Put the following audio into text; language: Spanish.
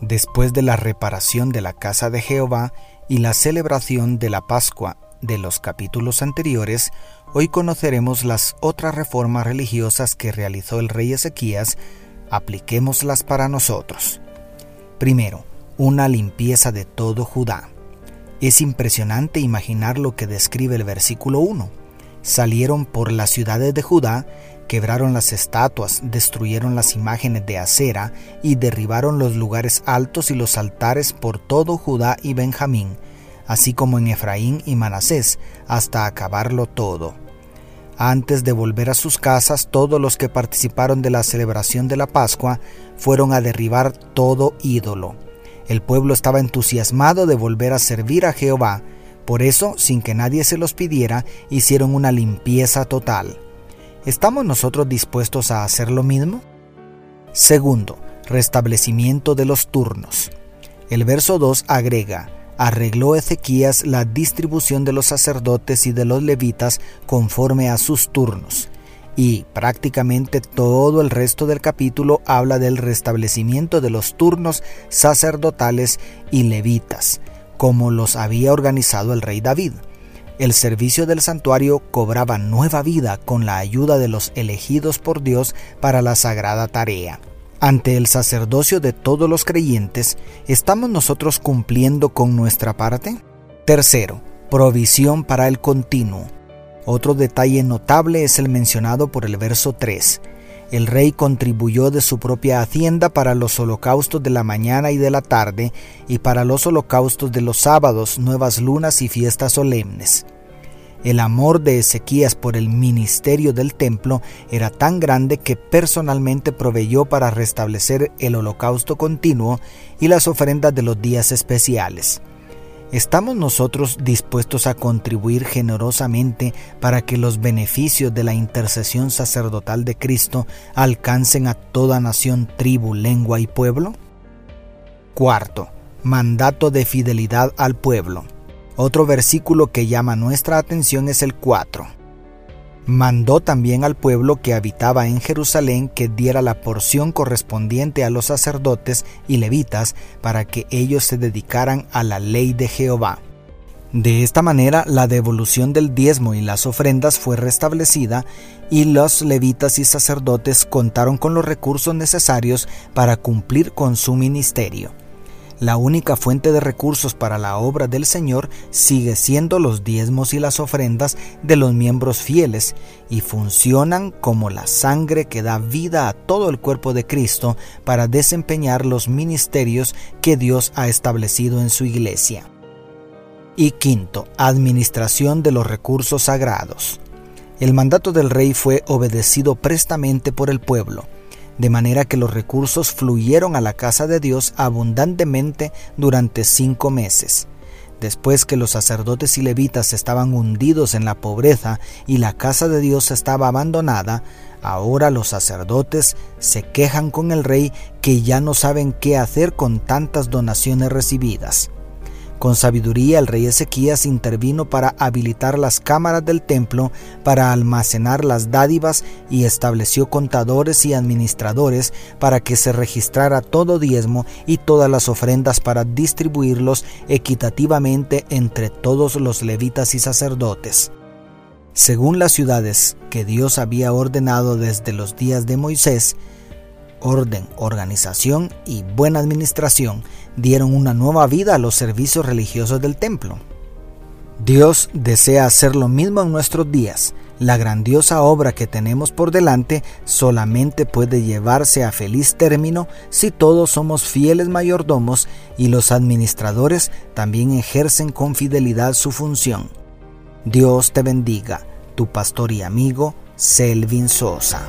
Después de la reparación de la casa de Jehová y la celebración de la Pascua de los capítulos anteriores, hoy conoceremos las otras reformas religiosas que realizó el rey Ezequías, apliquémoslas para nosotros. Primero, una limpieza de todo Judá. Es impresionante imaginar lo que describe el versículo 1. Salieron por las ciudades de Judá quebraron las estatuas, destruyeron las imágenes de acera y derribaron los lugares altos y los altares por todo Judá y Benjamín, así como en Efraín y Manasés, hasta acabarlo todo. Antes de volver a sus casas, todos los que participaron de la celebración de la Pascua fueron a derribar todo ídolo. El pueblo estaba entusiasmado de volver a servir a Jehová, por eso, sin que nadie se los pidiera, hicieron una limpieza total. ¿Estamos nosotros dispuestos a hacer lo mismo? Segundo, restablecimiento de los turnos. El verso 2 agrega, arregló Ezequías la distribución de los sacerdotes y de los levitas conforme a sus turnos. Y prácticamente todo el resto del capítulo habla del restablecimiento de los turnos sacerdotales y levitas, como los había organizado el rey David el servicio del santuario cobraba nueva vida con la ayuda de los elegidos por Dios para la sagrada tarea. Ante el sacerdocio de todos los creyentes, ¿estamos nosotros cumpliendo con nuestra parte? Tercero, provisión para el continuo. Otro detalle notable es el mencionado por el verso 3. El rey contribuyó de su propia hacienda para los holocaustos de la mañana y de la tarde, y para los holocaustos de los sábados, nuevas lunas y fiestas solemnes. El amor de Ezequías por el ministerio del templo era tan grande que personalmente proveyó para restablecer el holocausto continuo y las ofrendas de los días especiales. ¿Estamos nosotros dispuestos a contribuir generosamente para que los beneficios de la intercesión sacerdotal de Cristo alcancen a toda nación, tribu, lengua y pueblo? Cuarto, mandato de fidelidad al pueblo. Otro versículo que llama nuestra atención es el 4 mandó también al pueblo que habitaba en Jerusalén que diera la porción correspondiente a los sacerdotes y levitas para que ellos se dedicaran a la ley de Jehová. De esta manera la devolución del diezmo y las ofrendas fue restablecida y los levitas y sacerdotes contaron con los recursos necesarios para cumplir con su ministerio. La única fuente de recursos para la obra del Señor sigue siendo los diezmos y las ofrendas de los miembros fieles y funcionan como la sangre que da vida a todo el cuerpo de Cristo para desempeñar los ministerios que Dios ha establecido en su iglesia. Y quinto, administración de los recursos sagrados. El mandato del rey fue obedecido prestamente por el pueblo de manera que los recursos fluyeron a la casa de Dios abundantemente durante cinco meses. Después que los sacerdotes y levitas estaban hundidos en la pobreza y la casa de Dios estaba abandonada, ahora los sacerdotes se quejan con el rey que ya no saben qué hacer con tantas donaciones recibidas. Con sabiduría el rey Ezequías intervino para habilitar las cámaras del templo para almacenar las dádivas y estableció contadores y administradores para que se registrara todo diezmo y todas las ofrendas para distribuirlos equitativamente entre todos los levitas y sacerdotes. Según las ciudades que Dios había ordenado desde los días de Moisés, orden, organización y buena administración dieron una nueva vida a los servicios religiosos del templo. Dios desea hacer lo mismo en nuestros días. La grandiosa obra que tenemos por delante solamente puede llevarse a feliz término si todos somos fieles mayordomos y los administradores también ejercen con fidelidad su función. Dios te bendiga, tu pastor y amigo Selvin Sosa.